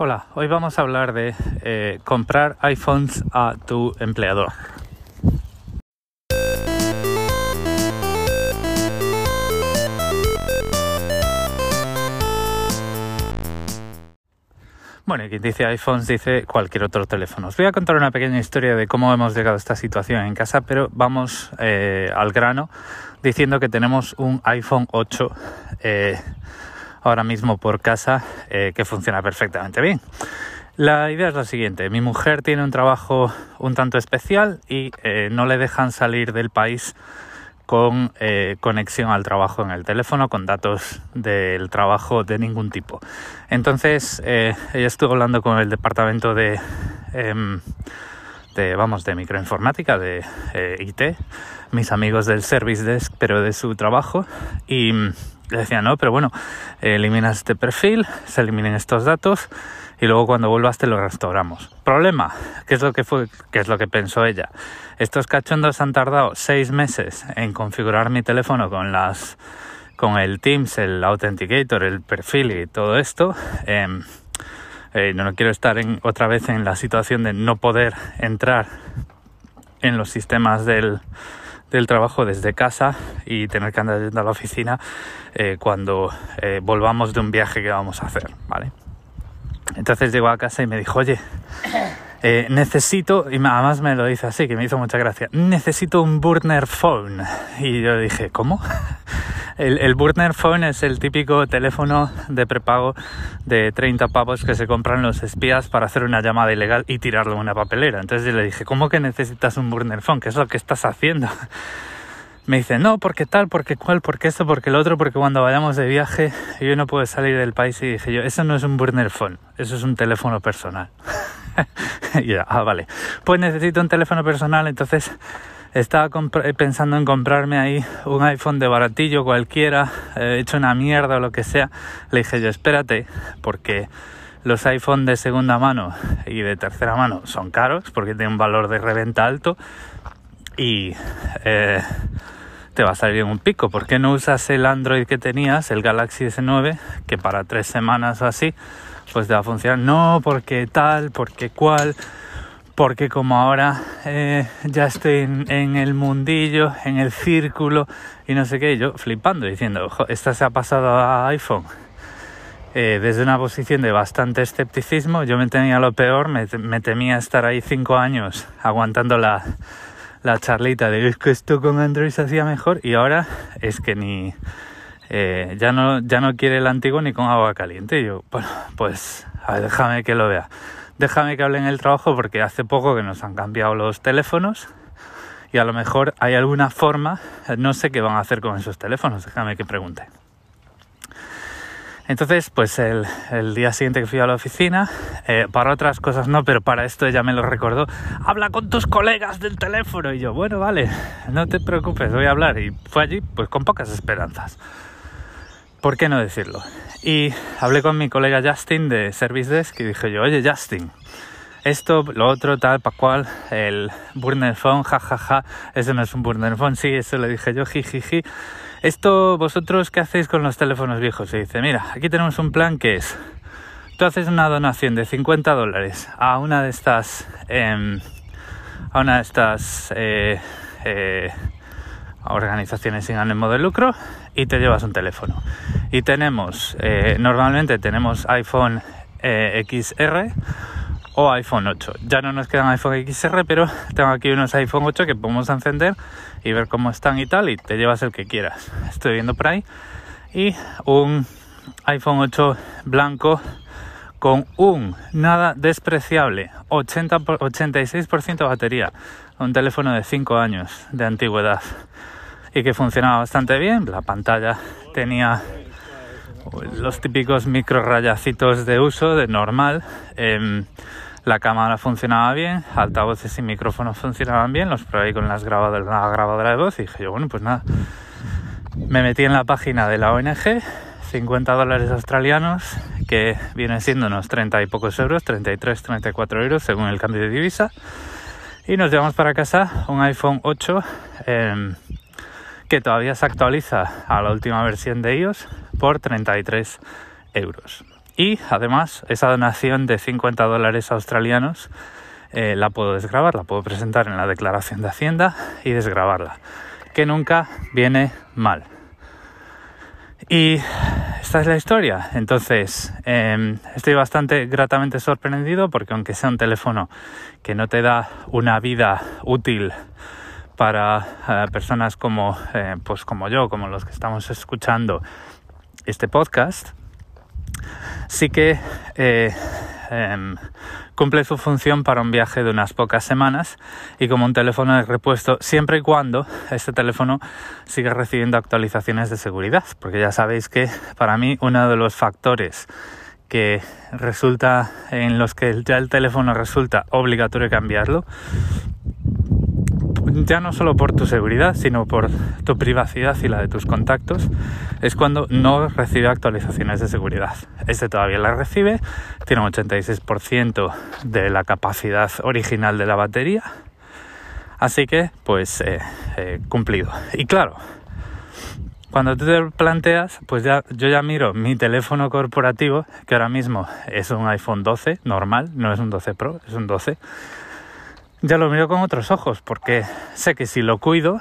Hola, hoy vamos a hablar de eh, comprar iPhones a tu empleador. Bueno, y quien dice iPhones dice cualquier otro teléfono. Os voy a contar una pequeña historia de cómo hemos llegado a esta situación en casa, pero vamos eh, al grano diciendo que tenemos un iPhone 8 eh, ahora mismo por casa eh, que funciona perfectamente bien. La idea es la siguiente, mi mujer tiene un trabajo un tanto especial y no le dejan salir del país con eh, conexión al trabajo en el teléfono, con datos del trabajo de ningún tipo. Entonces, eh, ella estuvo hablando con el departamento de, em, de vamos, de microinformática, de eh, IT, mis amigos del service desk, pero de su trabajo, y le decía, no, pero bueno, eliminas este perfil, se eliminen estos datos y luego cuando vuelvas te lo restauramos. Problema, ¿qué es lo que fue? ¿Qué es lo que pensó ella? Estos cachondos han tardado seis meses en configurar mi teléfono con las con el Teams, el Authenticator, el perfil y todo esto. Em, eh, no quiero estar en, otra vez en la situación de no poder entrar en los sistemas del, del trabajo desde casa y tener que andar yendo a la oficina eh, cuando eh, volvamos de un viaje que vamos a hacer, ¿vale? Entonces llegó a casa y me dijo, oye, eh, necesito, y además me lo dice así, que me hizo mucha gracia, necesito un burner phone. Y yo dije, ¿cómo? El, burner phone es el típico teléfono de prepago de 30 pavos que se compran los espías para hacer una llamada ilegal y tirarlo en una papelera. Entonces yo le dije, ¿cómo que necesitas un burner phone? ¿Qué es lo que estás haciendo? me dice, no, porque tal, porque cual, porque esto, porque el otro, porque cuando vayamos de viaje yo no puedo salir del país. Y dije yo, eso no es un burner phone, eso es un teléfono personal. y ya, ah, vale. Pues necesito un teléfono personal, entonces estaba pensando en comprarme ahí un iPhone de baratillo cualquiera, he hecho una mierda o lo que sea. Le dije yo, espérate, porque los iPhone de segunda mano y de tercera mano son caros, porque tienen un valor de reventa alto. Y... Eh, te va a salir un pico. ¿Por qué no usas el Android que tenías, el Galaxy S9, que para tres semanas o así, pues te va a funcionar? No, porque tal, porque cual, porque como ahora eh, ya estoy en, el mundillo, en el círculo y no sé qué, yo flipando diciendo, ojo, esta se ha pasado a iPhone. Eh, desde una posición de bastante escepticismo, yo me tenía lo peor, me, temía estar ahí cinco años aguantando la, la charlita de es que esto con Android se hacía mejor y ahora es que ni eh, ya no ya no quiere el antiguo ni con agua caliente. Y yo, bueno, pues a déjame que lo vea. Déjame que hable en el trabajo porque hace poco que nos han cambiado los teléfonos y a lo mejor hay alguna forma, no sé qué van a hacer con esos teléfonos, déjame que pregunte. Entonces, pues el, día siguiente que fui a la oficina, eh, para otras cosas no, pero para esto ella me lo recordó, habla con tus colegas del teléfono. Y yo, bueno, vale, no te preocupes, voy a hablar. Y fue allí, pues con pocas esperanzas. ¿Por qué no decirlo? Y hablé con mi colega Justin de Service Desk y dije yo, oye Justin, esto, lo otro, tal, pa' cual, el burner phone, jajaja, ese no es un burner phone, sí, eso le dije yo, jijiji. Esto, vosotros, ¿qué hacéis con los teléfonos viejos? Y dice, mira, aquí tenemos un plan que es, tú haces una donación de 50 dólares a una de estas, em, a una de estas eh, eh, organizaciones sin ánimo de lucro y te llevas un teléfono. Y tenemos, eh, normalmente tenemos iPhone XR o iPhone 8. Ya no nos quedan iPhone XR, pero tengo aquí unos iPhone 8 que podemos encender y ver cómo están y tal, y te llevas el que quieras. Estoy viendo por ahí. Y un iPhone 8 blanco con un nada despreciable 80 86% de batería. Un teléfono de 5 años de antigüedad y que funcionaba bastante bien. La pantalla tenía los típicos micro rayacitos de uso de normal. Eh, la cámara funcionaba bien, altavoces y micrófonos funcionaban bien, los probé con las grabadoras, la grabadora de voz y dije yo, bueno, pues nada. Me metí en la página de la ONG, 50 dólares australianos, que vienen siendo unos 30 y pocos euros, 33, 34 euros según el cambio de divisa. Y nos llevamos para casa un iPhone 8 em, que todavía se actualiza a la última versión de iOS por 33 euros. Y además, esa donación de 50 dólares australianos eh, la puedo desgrabar, la puedo presentar en la declaración de Hacienda y desgrabarla, que nunca viene mal. Y esta es la historia. Entonces, em, estoy bastante gratamente sorprendido porque aunque sea un teléfono que no te da una vida útil para eh, personas como, eh, pues como yo, como los que estamos escuchando este podcast, sí que em, cumple su función para un viaje de unas pocas semanas y como un teléfono de repuesto siempre y cuando este teléfono siga recibiendo actualizaciones de seguridad, porque ya sabéis que para mí uno de los factores que resulta en los que ya el teléfono resulta obligatorio cambiarlo ya no solo por tu seguridad, sino por tu privacidad y la de tus contactos, es cuando no recibe actualizaciones de seguridad. Este todavía la recibe, tiene un 86% de la capacidad original de la batería, así que pues eh, eh, cumplido. Y claro, cuando tú te planteas, pues ya yo ya miro mi teléfono corporativo, que ahora mismo es un iPhone 12 normal, no es un 12 Pro, es un 12 ya lo miro con otros ojos, porque sé que si lo cuido,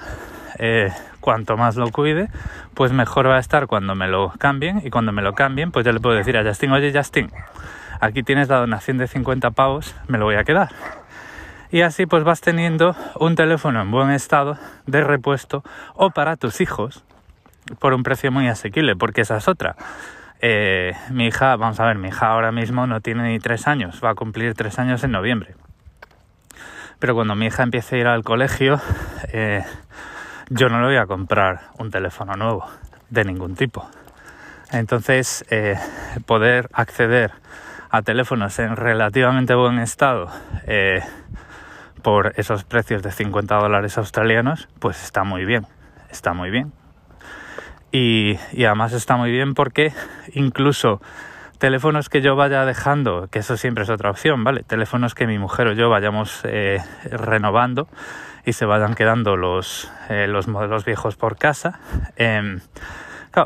eh, cuanto más lo cuide, pues mejor va a estar cuando me lo cambien y cuando me lo cambien, pues ya le puedo decir a Justin, oye Justin, aquí tienes la donación de 50 pavos, me lo voy a quedar. Y así pues vas teniendo un teléfono en buen estado de repuesto o para tus hijos por un precio muy asequible, porque esa es otra. Eh, mi hija, vamos a ver, mi hija ahora mismo no tiene ni tres años, va a cumplir tres años en noviembre. Pero cuando mi hija empiece a ir al colegio, eh, yo no le voy a comprar un teléfono nuevo de ningún tipo. Entonces, eh, poder acceder a teléfonos en relativamente buen estado eh, por esos precios de 50 dólares australianos, pues está muy bien, está muy bien. Y, y además está muy bien porque incluso teléfonos que yo vaya dejando, que eso siempre es otra opción, ¿vale? Teléfonos que mi mujer o yo vayamos eh, renovando y se vayan quedando los, eh, los modelos viejos por casa. Em,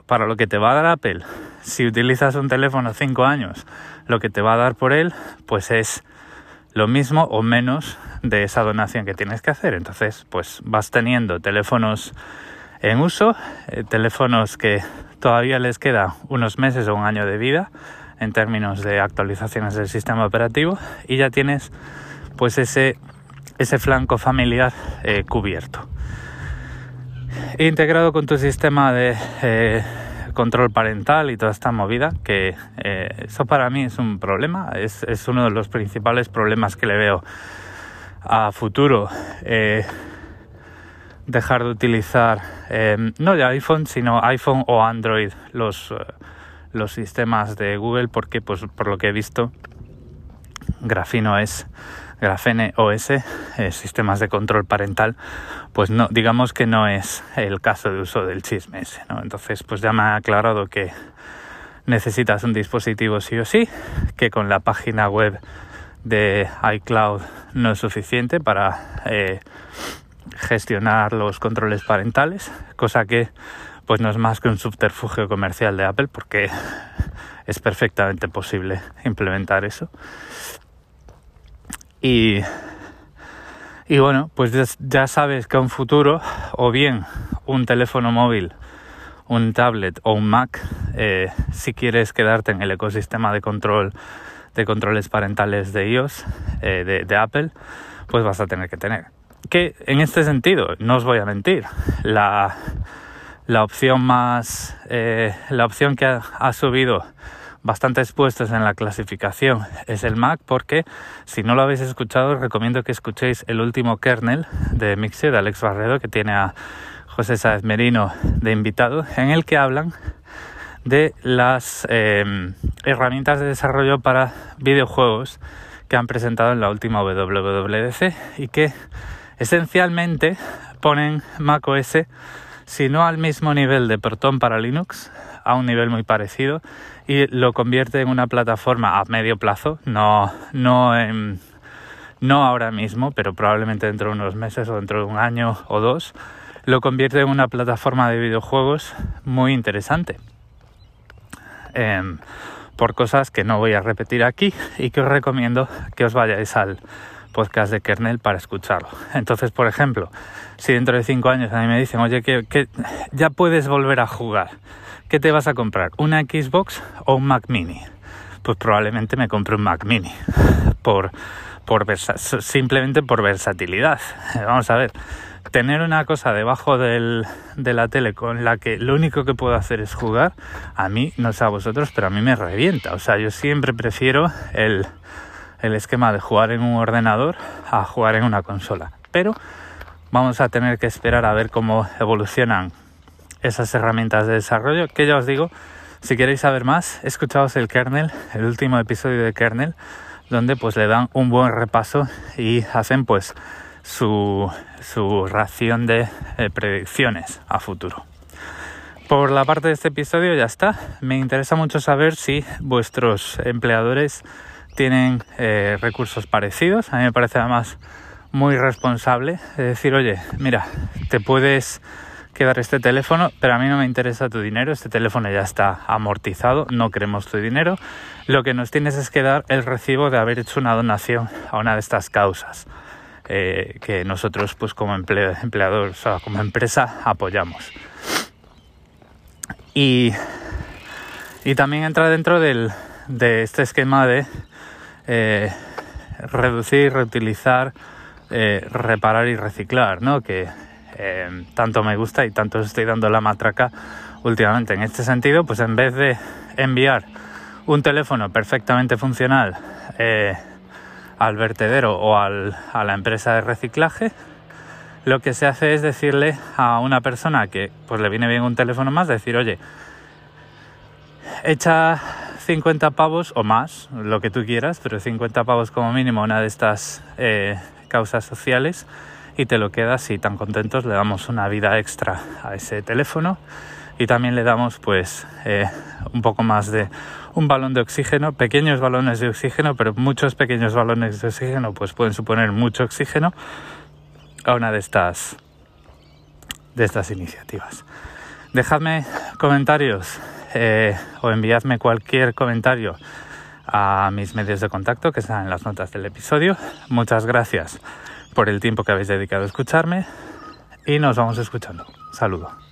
para lo que te va a dar Apple, si utilizas un teléfono 5 años, lo que te va a dar por él, pues es lo mismo o menos de esa donación que tienes que hacer. Entonces, pues vas teniendo teléfonos en uso, eh, teléfonos que todavía les queda unos meses o un año de vida en términos de actualizaciones del sistema operativo y ya tienes pues ese, ese flanco familiar eh, cubierto. Integrado con tu sistema de eh, control parental y toda esta movida, que eh, eso para mí es un problema, es, es, uno de los principales problemas que le veo a futuro. dejar de utilizar no de iPhone, sino iPhone o Android, los los sistemas de Google porque pues por lo que he visto Grafino es Grafene OS, eh, sistemas de control parental, pues no, digamos que no es el caso de uso del chisme ese, ¿no? Entonces, pues ya me ha aclarado que necesitas un dispositivo sí o sí, que con la página web de iCloud no es suficiente para eh, gestionar los controles parentales, cosa que pues no es más que un subterfugio comercial de Apple porque es perfectamente posible implementar eso. Y, y bueno, pues ya, sabes que a un futuro, o bien un teléfono móvil, un tablet o un Mac, eh, si quieres quedarte en el ecosistema de control de controles parentales de iOS, eh, de, de Apple, pues vas a tener que tener. Que en este sentido, no os voy a mentir, la la opción más eh, la opción que ha, subido bastantes puestos en la clasificación es el Mac porque si no lo habéis escuchado os recomiendo que escuchéis el último kernel de Mixer de Alex Barredo que tiene a José Sáez Merino de invitado en el que hablan de las eh, herramientas de desarrollo para videojuegos que han presentado en la última WWDC y que esencialmente ponen macOS si no al mismo nivel de Proton para Linux, a un nivel muy parecido, y lo convierte en una plataforma a medio plazo, no, no, no ahora mismo, pero probablemente dentro de unos meses o dentro de un año o dos, lo convierte en una plataforma de videojuegos muy interesante. Em, por cosas que no voy a repetir aquí y que os recomiendo que os vayáis al podcast de kernel para escucharlo. Entonces, por ejemplo, si dentro de cinco años a mí me dicen, oye, que, ya puedes volver a jugar, ¿qué te vas a comprar? ¿Una Xbox o un Mac Mini? Pues probablemente me compre un Mac Mini por, por simplemente por versatilidad. Vamos a ver, tener una cosa debajo del, de la tele con la que lo único que puedo hacer es jugar, a mí, no sé a vosotros, pero a mí me revienta. O sea, yo siempre prefiero el el esquema de jugar en un ordenador a jugar en una consola. Pero vamos a tener que esperar a ver cómo evolucionan esas herramientas de desarrollo, que ya os digo, si queréis saber más, escuchaos el kernel, el último episodio de kernel, donde pues le dan un buen repaso y hacen pues su, su ración de eh, predicciones a futuro. Por la parte de este episodio ya está. Me interesa mucho saber si vuestros empleadores tienen eh, recursos parecidos. A mí me parece además muy responsable de decir, oye, mira, te puedes quedar este teléfono, pero a mí no me interesa tu dinero, este teléfono ya está amortizado, no queremos tu dinero. Lo que nos tienes es que dar el recibo de haber hecho una donación a una de estas causas eh, que nosotros, pues como empleadores, o como empresa, apoyamos. Y, y también entra dentro del, de este esquema de eh, reducir, reutilizar, eh, reparar y reciclar, ¿no? Que eh, tanto me gusta y tanto estoy dando la matraca últimamente. En este sentido, pues en vez de enviar un teléfono perfectamente funcional al vertedero o a la empresa de reciclaje, lo que se hace es decirle a una persona que pues le viene bien un teléfono más, decir, oye, echa 50 pavos o más, lo que tú quieras, pero 50 pavos como mínimo una de estas eh, causas sociales y te lo quedas y tan contentos le damos una vida extra a ese teléfono y también le damos pues eh, un poco más de un balón de oxígeno, pequeños balones de oxígeno, pero muchos pequeños balones de oxígeno pues pueden suponer mucho oxígeno a una de estas de estas iniciativas. Dejadme comentarios eh, o enviadme cualquier comentario a mis medios de contacto que están en las notas del episodio. Muchas gracias por el tiempo que habéis dedicado a escucharme y nos vamos escuchando. Saludo.